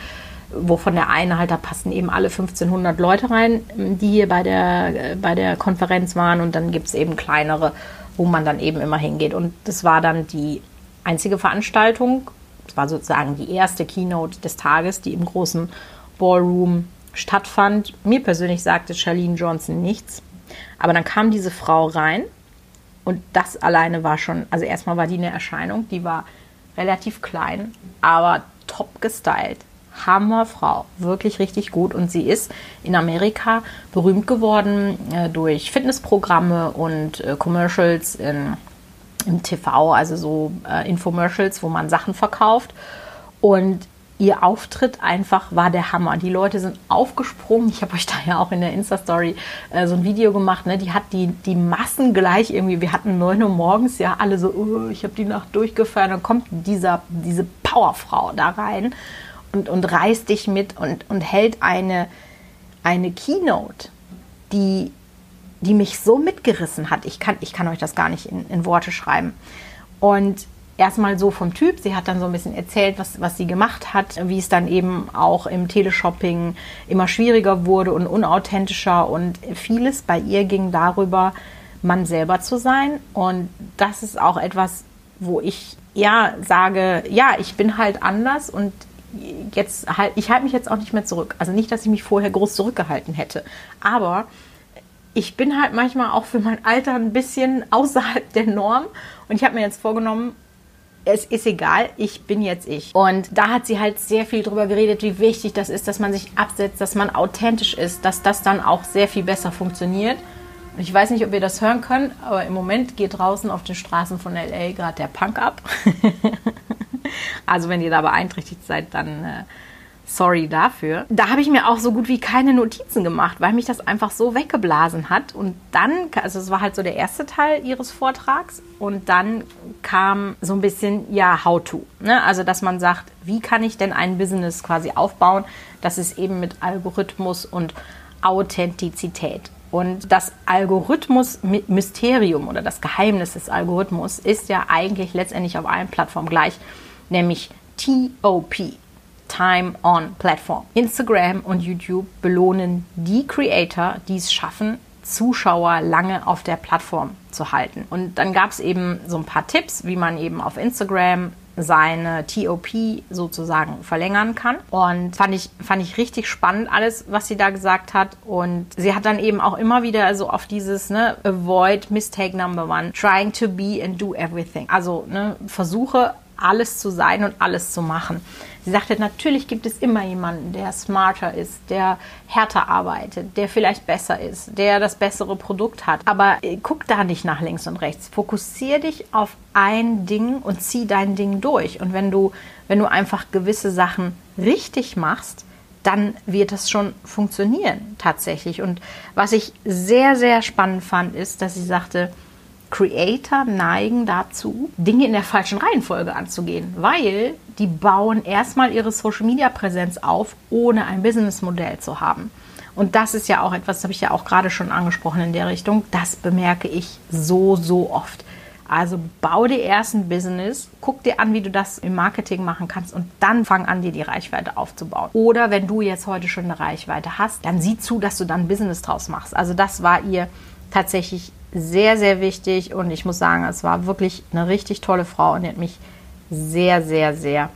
wovon der eine halt, da passen eben alle 1500 Leute rein, die hier bei der, bei der Konferenz waren und dann gibt es eben kleinere, wo man dann eben immer hingeht. Und das war dann die einzige Veranstaltung, das war sozusagen die erste Keynote des Tages, die im großen Ballroom stattfand. Mir persönlich sagte Charlene Johnson nichts. Aber dann kam diese Frau rein und das alleine war schon, also erstmal war die eine Erscheinung, die war relativ klein, aber top gestylt. Hammerfrau, wirklich richtig gut. Und sie ist in Amerika berühmt geworden äh, durch Fitnessprogramme und äh, Commercials in, im TV, also so äh, Infomercials, wo man Sachen verkauft. Und ihr Auftritt einfach war der Hammer. Die Leute sind aufgesprungen. Ich habe euch da ja auch in der Insta-Story äh, so ein Video gemacht. Ne? Die hat die, die Massen gleich irgendwie. Wir hatten 9 Uhr morgens, ja, alle so, oh, ich habe die Nacht durchgefeiert. Dann kommt dieser, diese Powerfrau da rein und, und reißt dich mit und, und hält eine, eine Keynote, die, die mich so mitgerissen hat. Ich kann, ich kann euch das gar nicht in, in Worte schreiben. Und erstmal so vom Typ. Sie hat dann so ein bisschen erzählt, was, was sie gemacht hat, wie es dann eben auch im Teleshopping immer schwieriger wurde und unauthentischer und vieles bei ihr ging darüber, man selber zu sein. Und das ist auch etwas, wo ich ja sage, ja, ich bin halt anders und jetzt halt, ich halte mich jetzt auch nicht mehr zurück. Also nicht, dass ich mich vorher groß zurückgehalten hätte. Aber ich bin halt manchmal auch für mein Alter ein bisschen außerhalb der Norm. Und ich habe mir jetzt vorgenommen, es ist egal, ich bin jetzt ich. Und da hat sie halt sehr viel drüber geredet, wie wichtig das ist, dass man sich absetzt, dass man authentisch ist, dass das dann auch sehr viel besser funktioniert. Und ich weiß nicht, ob ihr das hören könnt, aber im Moment geht draußen auf den Straßen von LA gerade der Punk ab. <laughs> also wenn ihr da beeinträchtigt seid, dann äh, Sorry dafür. Da habe ich mir auch so gut wie keine Notizen gemacht, weil mich das einfach so weggeblasen hat. Und dann, also es war halt so der erste Teil ihres Vortrags. Und dann kam so ein bisschen, ja, how to. Ne? Also, dass man sagt, wie kann ich denn ein Business quasi aufbauen? Das ist eben mit Algorithmus und Authentizität. Und das Algorithmus-Mysterium oder das Geheimnis des Algorithmus ist ja eigentlich letztendlich auf allen Plattformen gleich, nämlich TOP. Time on Platform. Instagram und YouTube belohnen die Creator, die es schaffen, Zuschauer lange auf der Plattform zu halten. Und dann gab es eben so ein paar Tipps, wie man eben auf Instagram seine TOP sozusagen verlängern kann. Und fand ich, fand ich richtig spannend, alles, was sie da gesagt hat. Und sie hat dann eben auch immer wieder so auf dieses, ne, avoid mistake number one, trying to be and do everything. Also, ne, versuche alles zu sein und alles zu machen. Sie sagte, natürlich gibt es immer jemanden, der smarter ist, der härter arbeitet, der vielleicht besser ist, der das bessere Produkt hat. Aber äh, guck da nicht nach links und rechts. Fokussier dich auf ein Ding und zieh dein Ding durch. Und wenn du, wenn du einfach gewisse Sachen richtig machst, dann wird das schon funktionieren tatsächlich. Und was ich sehr, sehr spannend fand, ist, dass sie sagte, Creator neigen dazu, Dinge in der falschen Reihenfolge anzugehen, weil die bauen erstmal ihre Social-Media-Präsenz auf, ohne ein Businessmodell zu haben. Und das ist ja auch etwas, das habe ich ja auch gerade schon angesprochen in der Richtung. Das bemerke ich so, so oft. Also bau dir erst ein Business, guck dir an, wie du das im Marketing machen kannst und dann fang an, dir die Reichweite aufzubauen. Oder wenn du jetzt heute schon eine Reichweite hast, dann sieh zu, dass du dann ein Business draus machst. Also das war ihr tatsächlich sehr, sehr wichtig und ich muss sagen, es war wirklich eine richtig tolle Frau und die hat mich sehr, sehr, sehr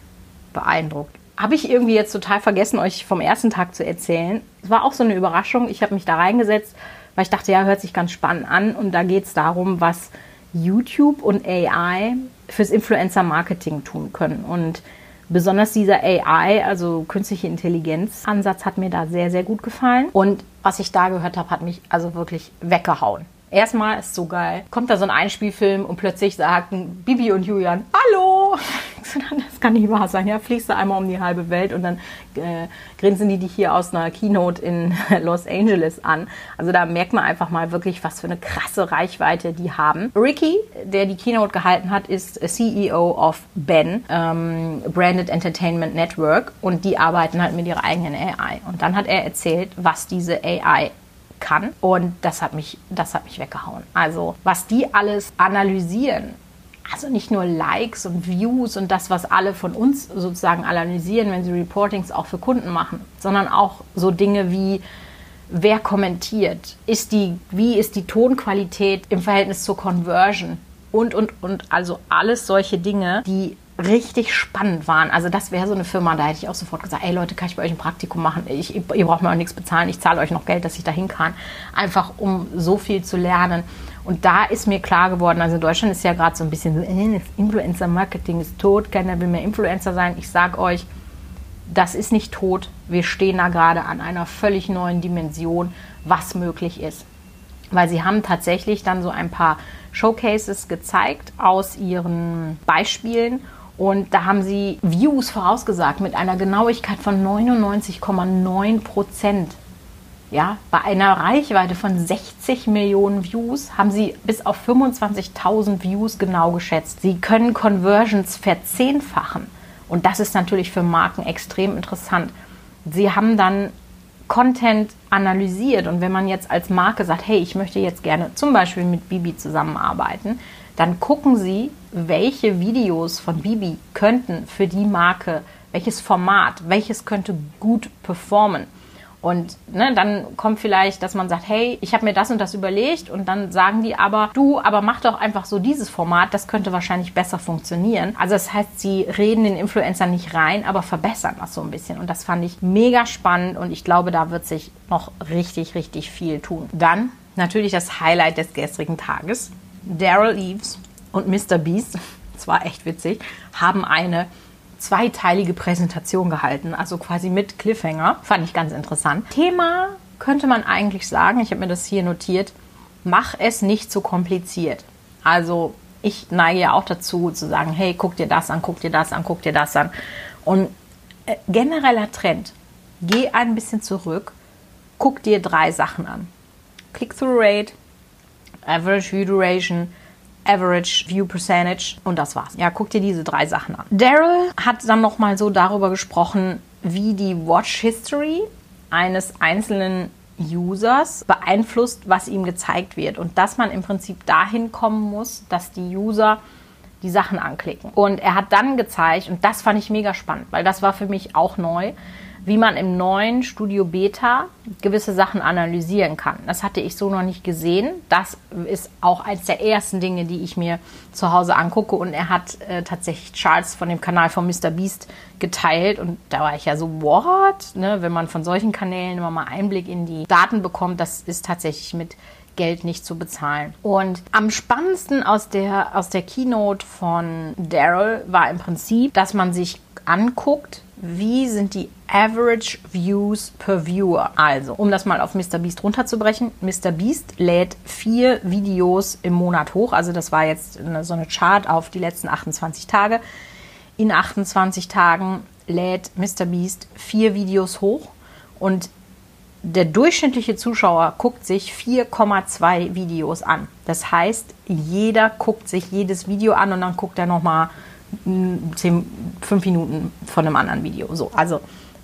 beeindruckt. Habe ich irgendwie jetzt total vergessen, euch vom ersten Tag zu erzählen. Es war auch so eine Überraschung. Ich habe mich da reingesetzt, weil ich dachte, ja, hört sich ganz spannend an. Und da geht es darum, was YouTube und AI fürs Influencer-Marketing tun können. Und besonders dieser AI, also künstliche Intelligenz-Ansatz, hat mir da sehr, sehr gut gefallen. Und was ich da gehört habe, hat mich also wirklich weggehauen. Erstmal ist so geil. Kommt da so ein Einspielfilm und plötzlich sagen Bibi und Julian, Hallo! <laughs> Das kann nicht wahr sein. Ja, fliegst du einmal um die halbe Welt und dann äh, grinsen die dich hier aus einer Keynote in <laughs> Los Angeles an. Also da merkt man einfach mal wirklich, was für eine krasse Reichweite die haben. Ricky, der die Keynote gehalten hat, ist CEO of Ben, ähm, Branded Entertainment Network und die arbeiten halt mit ihrer eigenen AI. Und dann hat er erzählt, was diese AI kann. Und das hat mich, das hat mich weggehauen. Also, was die alles analysieren, also nicht nur Likes und Views und das, was alle von uns sozusagen analysieren, wenn sie Reportings auch für Kunden machen, sondern auch so Dinge wie wer kommentiert, ist die, wie ist die Tonqualität im Verhältnis zur Conversion und und und also alles solche Dinge, die richtig spannend waren. Also das wäre so eine Firma, da hätte ich auch sofort gesagt, ey Leute, kann ich bei euch ein Praktikum machen? Ich, ihr braucht mir auch nichts bezahlen, ich zahle euch noch Geld, dass ich dahin kann. Einfach um so viel zu lernen. Und da ist mir klar geworden, also Deutschland ist ja gerade so ein bisschen äh, Influencer-Marketing ist tot, keiner will mehr Influencer sein. Ich sage euch, das ist nicht tot. Wir stehen da gerade an einer völlig neuen Dimension, was möglich ist. Weil sie haben tatsächlich dann so ein paar Showcases gezeigt aus ihren Beispielen Und da haben sie Views vorausgesagt mit einer Genauigkeit von 99,9 Prozent. Ja, bei einer Reichweite von 60 Millionen Views haben sie bis auf 25.000 Views genau geschätzt. Sie können Conversions verzehnfachen. Und das ist natürlich für Marken extrem interessant. Sie haben dann Content analysiert und wenn man jetzt als Marke sagt, hey, ich möchte jetzt gerne zum Beispiel mit Bibi zusammenarbeiten, dann gucken Sie, welche Videos von Bibi könnten für die Marke, welches Format, welches könnte gut performen. Und ne, dann kommt vielleicht, dass man sagt, hey, ich habe mir das und das überlegt und dann sagen die aber, du, aber mach doch einfach so dieses Format, das könnte wahrscheinlich besser funktionieren. Also das heißt, sie reden den Influencer nicht rein, aber verbessern das so ein bisschen. Und das fand ich mega spannend und ich glaube, da wird sich noch richtig, richtig viel tun. Dann natürlich das Highlight des gestrigen Tages. Daryl Eves und Mr. Beast, das war echt witzig, haben eine zweiteilige Präsentation gehalten, also quasi mit Cliffhanger. Fand ich ganz interessant. Thema könnte man eigentlich sagen, ich habe mir das hier notiert, mach es nicht zu kompliziert. Also ich neige ja auch dazu zu sagen, hey, guck dir das an, guck dir das an, guck dir das an. Und äh, genereller Trend, geh ein bisschen zurück, guck dir drei Sachen an. Click-through-Rate, Average View Duration, Average View Percentage und das war's. Ja, guck dir diese drei Sachen an. Daryl hat dann nochmal so darüber gesprochen, wie die Watch History eines einzelnen Users beeinflusst, was ihm gezeigt wird und dass man im Prinzip dahin kommen muss, dass die User die Sachen anklicken. Und er hat dann gezeigt, und das fand ich mega spannend, weil das war für mich auch neu, wie man im neuen Studio Beta gewisse Sachen analysieren kann. Das hatte ich so noch nicht gesehen. Das ist auch eines der ersten Dinge, die ich mir zu Hause angucke. Und er hat äh, tatsächlich Charts von dem Kanal von Mr. Beast geteilt. Und da war ich ja so, what? Ne? Wenn man von solchen Kanälen immer mal Einblick in die Daten bekommt, das ist tatsächlich mit Geld nicht zu bezahlen. Und am spannendsten aus der, aus der Keynote von Daryl war im Prinzip, dass man sich anguckt, wie sind die Average Views per Viewer. Also, um das mal auf Mr. Beast runterzubrechen, Mr. Beast lädt vier Videos im Monat hoch. Also, das war jetzt eine, so eine Chart auf die letzten 28 Tage. In 28 Tagen lädt Mr. Beast vier Videos hoch und der durchschnittliche Zuschauer guckt sich 4,2 Videos an. Das heißt, jeder guckt sich jedes Video an und dann guckt er nochmal 10, 5 Minuten von einem anderen Video. So, also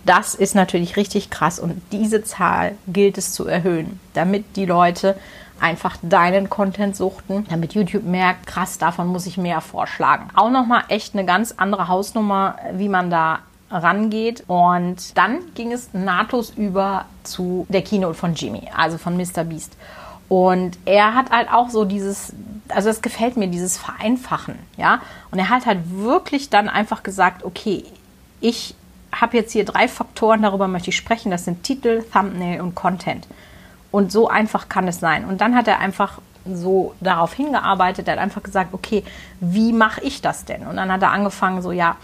das ist natürlich richtig krass und diese Zahl gilt es zu erhöhen, damit die Leute einfach deinen Content suchten, damit YouTube merkt, krass, davon muss ich mehr vorschlagen. Auch nochmal echt eine ganz andere Hausnummer, wie man da rangeht. Und dann ging es nahtlos über zu der Keynote von Jimmy, also von Mr. Beast. Und er hat halt auch so dieses, also es gefällt mir, dieses Vereinfachen, ja. Und er hat halt wirklich dann einfach gesagt, okay, ich habe jetzt hier drei Faktoren, darüber möchte ich sprechen. Das sind Titel, Thumbnail und Content. Und so einfach kann es sein. Und dann hat er einfach so darauf hingearbeitet, er hat einfach gesagt, okay, wie mache ich das denn? Und dann hat er angefangen, so, ja,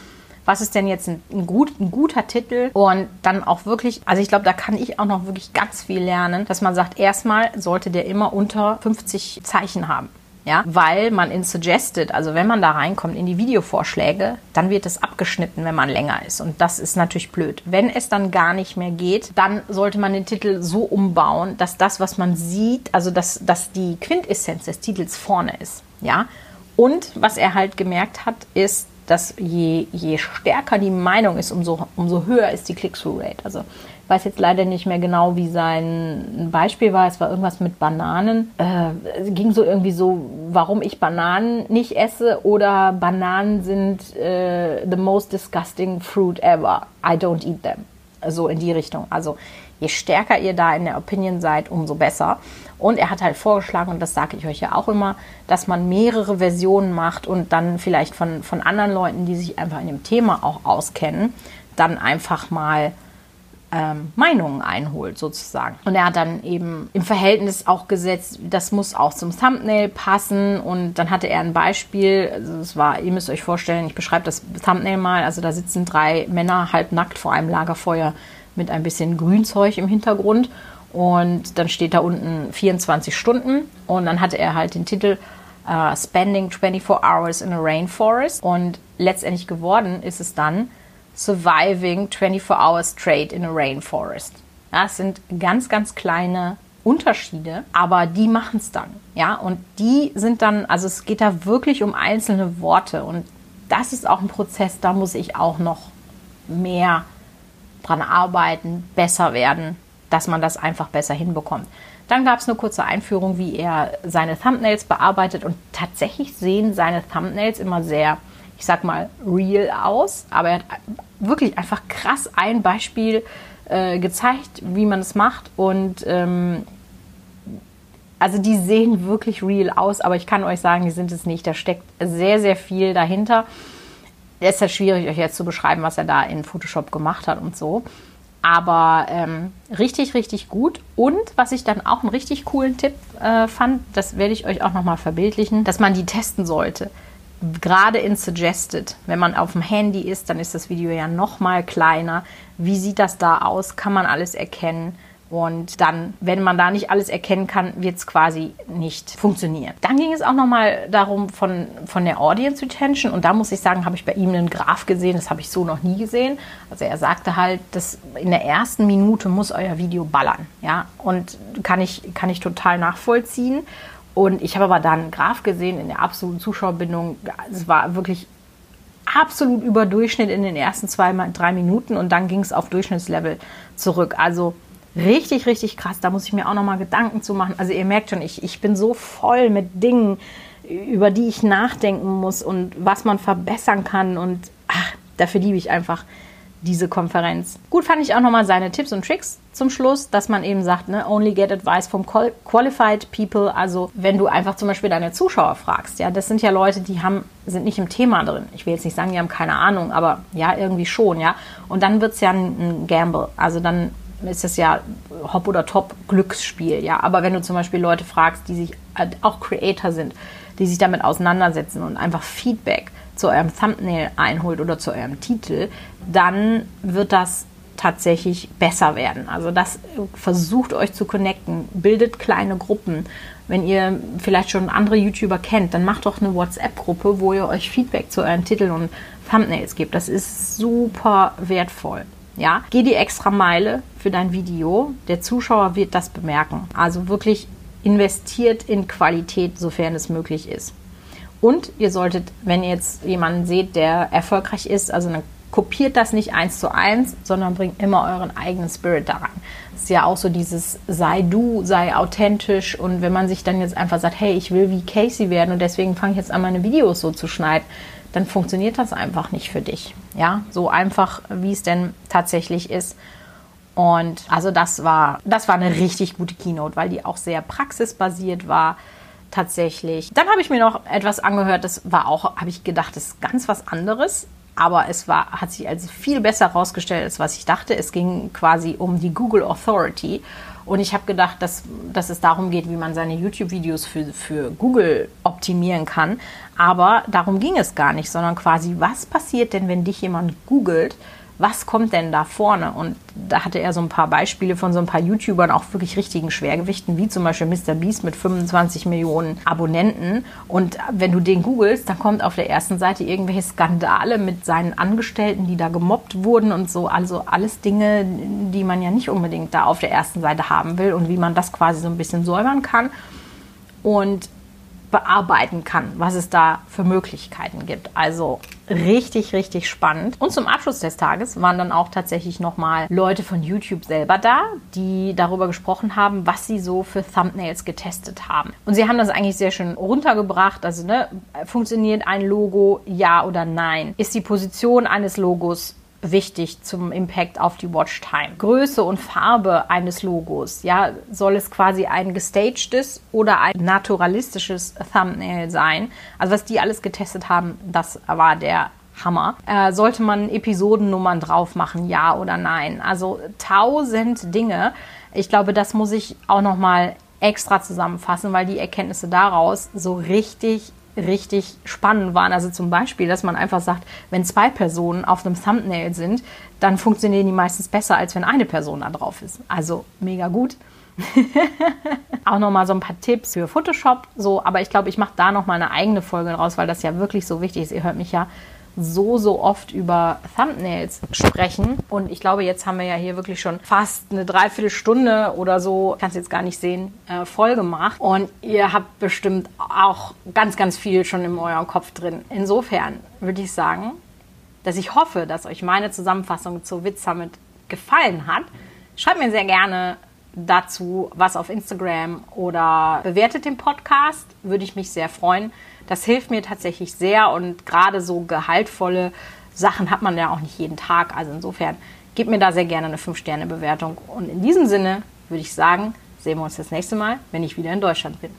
was ist denn jetzt ein, ein, gut, ein guter Titel? Und dann auch wirklich, also ich glaube, da kann ich auch noch wirklich ganz viel lernen, dass man sagt, erstmal sollte der immer unter 50 Zeichen haben ja, weil man in Suggested, also wenn man da reinkommt in die Videovorschläge, dann wird es abgeschnitten, wenn man länger ist und das ist natürlich blöd. Wenn es dann gar nicht mehr geht, dann sollte man den Titel so umbauen, dass das, was man sieht, also dass, dass die Quintessenz des Titels vorne ist, ja. Und was er halt gemerkt hat, ist, dass je, je stärker die Meinung ist, umso, umso höher ist die Click-Through-Rate. Also weiß jetzt leider nicht mehr genau, wie sein Beispiel war. Es war irgendwas mit Bananen. Äh, ging so irgendwie so, warum ich Bananen nicht esse oder Bananen sind äh, the most disgusting fruit ever. I don't eat them. So in die Richtung. Also je stärker ihr da in der Opinion seid, umso besser. Und er hat halt vorgeschlagen, und das sage ich euch ja auch immer, dass man mehrere Versionen macht und dann vielleicht von, von anderen Leuten, die sich einfach in dem Thema auch auskennen, dann einfach mal ähm, Meinungen einholt, sozusagen. Und er hat dann eben im Verhältnis auch gesetzt, das muss auch zum Thumbnail passen. Und dann hatte er ein Beispiel, also es war, ihr müsst euch vorstellen, ich beschreibe das Thumbnail mal, also da sitzen drei Männer halbnackt vor einem Lagerfeuer mit ein bisschen Grünzeug im Hintergrund. Und dann steht da unten 24 Stunden und dann hatte er halt den Titel uh, Spending 24 Hours in a Rainforest. Und letztendlich geworden ist es dann Surviving 24 Hours Straight in a Rainforest. Ja, es sind ganz, ganz kleine Unterschiede, aber die machen es dann. Ja, und die sind dann, also es geht da wirklich um einzelne Worte. Und das ist auch ein Prozess, da muss ich auch noch mehr dran arbeiten, besser werden, dass man das einfach besser hinbekommt. Dann gab es eine kurze Einführung, wie er seine Thumbnails bearbeitet und tatsächlich sehen seine Thumbnails immer sehr, ich sag mal, real aus, aber er hat wirklich einfach krass ein Beispiel äh, gezeigt, wie man es macht und ähm, also die sehen wirklich real aus, aber ich kann euch sagen, die sind es nicht. Da steckt sehr, sehr viel dahinter. Es ist ja schwierig, euch jetzt zu beschreiben, was er da in Photoshop gemacht hat und so. Aber ähm, richtig, richtig gut. Und was ich dann auch einen richtig coolen Tipp äh, fand, das werde ich euch auch nochmal verbildlichen, dass man die testen sollte. Gerade in Suggested, wenn man auf dem Handy ist, dann ist das Video ja nochmal kleiner. Wie sieht das da aus? Kann man alles erkennen? Und dann, wenn man da nicht alles erkennen kann, wird es quasi nicht funktionieren. Dann ging es auch nochmal darum von, von der Audience Retention. Und da muss ich sagen, habe ich bei ihm einen Graph gesehen, das habe ich so noch nie gesehen. Also er sagte halt, dass in der ersten Minute muss euer Video ballern. Ja, und kann ich, kann ich total nachvollziehen. Und ich habe aber dann Graph gesehen in der absoluten Zuschauerbindung. Es war wirklich absolut über Durchschnitt in den ersten zwei, drei Minuten und dann ging es auf Durchschnittslevel zurück. Also richtig, richtig krass. Da muss ich mir auch nochmal Gedanken zu machen. Also ihr merkt schon, ich, ich bin so voll mit Dingen, über die ich nachdenken muss und was man verbessern kann. Und ach, dafür liebe ich einfach diese Konferenz. Gut fand ich auch nochmal seine Tipps und Tricks zum Schluss, dass man eben sagt, ne, only get advice from qualified people. Also wenn du einfach zum Beispiel deine Zuschauer fragst, ja, das sind ja Leute, die haben, sind nicht im Thema drin. Ich will jetzt nicht sagen, die haben keine Ahnung, aber ja, irgendwie schon, ja. Und dann wird es ja ein, ein Gamble. Also dann ist das ja Hop oder Top Glücksspiel, ja. Aber wenn du zum Beispiel Leute fragst, die sich auch Creator sind, die sich damit auseinandersetzen und einfach Feedback zu eurem Thumbnail einholt oder zu eurem Titel, dann wird das tatsächlich besser werden. Also das versucht euch zu connecten, bildet kleine Gruppen. Wenn ihr vielleicht schon andere YouTuber kennt, dann macht doch eine WhatsApp-Gruppe, wo ihr euch Feedback zu euren Titeln und Thumbnails gebt. Das ist super wertvoll. Ja, geh die extra Meile für dein Video. Der Zuschauer wird das bemerken. Also wirklich investiert in Qualität, sofern es möglich ist. Und ihr solltet, wenn ihr jetzt jemanden seht, der erfolgreich ist, also dann kopiert das nicht eins zu eins, sondern bringt immer euren eigenen Spirit da rein. Das ist ja auch so dieses sei du, sei authentisch und wenn man sich dann jetzt einfach sagt, hey, ich will wie Casey werden und deswegen fange ich jetzt an, meine Videos so zu schneiden, dann funktioniert das einfach nicht für dich. Ja, so einfach, wie es denn tatsächlich ist. Und also das war, das war eine richtig gute Keynote, weil die auch sehr praxisbasiert war tatsächlich. Dann habe ich mir noch etwas angehört, das war auch, habe ich gedacht, das ist ganz was anderes. Aber es war, hat sich als viel besser herausgestellt, als was ich dachte. Es ging quasi um die Google Authority. Und ich habe gedacht, dass, dass es darum geht, wie man seine YouTube-Videos für, für Google optimieren kann. Aber darum ging es gar nicht, sondern quasi, was passiert denn, wenn dich jemand googelt? Was kommt denn da vorne? Und da hatte er so ein paar Beispiele von so ein paar YouTubern, auch wirklich richtigen Schwergewichten, wie zum Beispiel Mr. Beast mit 25 Millionen Abonnenten. Und wenn du den googelst, dann kommt auf der ersten Seite irgendwelche Skandale mit seinen Angestellten, die da gemobbt wurden und so. Also alles Dinge, die man ja nicht unbedingt da auf der ersten Seite haben will und wie man das quasi so ein bisschen säubern kann. Und bearbeiten kann, was es da für Möglichkeiten gibt. Also richtig, richtig spannend. Und zum Abschluss des Tages waren dann auch tatsächlich nochmal Leute von YouTube selber da, die darüber gesprochen haben, was sie so für Thumbnails getestet haben. Und sie haben das eigentlich sehr schön runtergebracht. Also, ne, funktioniert ein Logo, ja oder nein? Ist die Position eines Logos wichtig zum Impact auf die Watchtime. Größe und Farbe eines Logos, ja, soll es quasi ein gestagedes oder ein naturalistisches Thumbnail sein? Also was die alles getestet haben, das war der Hammer. Äh, sollte man Episodennummern drauf machen, ja oder nein? Also tausend Dinge. Ich glaube, das muss ich auch noch mal extra zusammenfassen, weil die Erkenntnisse daraus so richtig richtig spannend waren. Also zum Beispiel, dass man einfach sagt, wenn zwei Personen auf einem Thumbnail sind, dann funktionieren die meistens besser, als wenn eine Person da drauf ist. Also mega gut. <laughs> auch nochmal so ein paar Tipps für Photoshop. So, aber ich glaube, ich mache da nochmal eine eigene Folge raus, weil das ja wirklich so wichtig ist. Ihr hört mich ja so, so oft über Thumbnails sprechen. Und ich glaube, jetzt haben wir ja hier wirklich schon fast eine Dreiviertelstunde oder so, kannst jetzt gar nicht sehen, äh, voll gemacht. Und ihr habt bestimmt auch ganz, ganz viel schon in eurem Kopf drin. Insofern würde ich sagen, dass ich hoffe, dass euch meine Zusammenfassung zu Witz Summit gefallen hat. Schreibt mir sehr gerne dazu was auf Instagram oder bewertet den Podcast. Würde ich mich sehr freuen. Das hilft mir tatsächlich sehr und gerade so gehaltvolle Sachen hat man ja auch nicht jeden Tag. Also insofern gebt mir da sehr gerne eine 5-Sterne-Bewertung. Und in diesem Sinne würde ich sagen, sehen wir uns das nächste Mal, wenn ich wieder in Deutschland bin.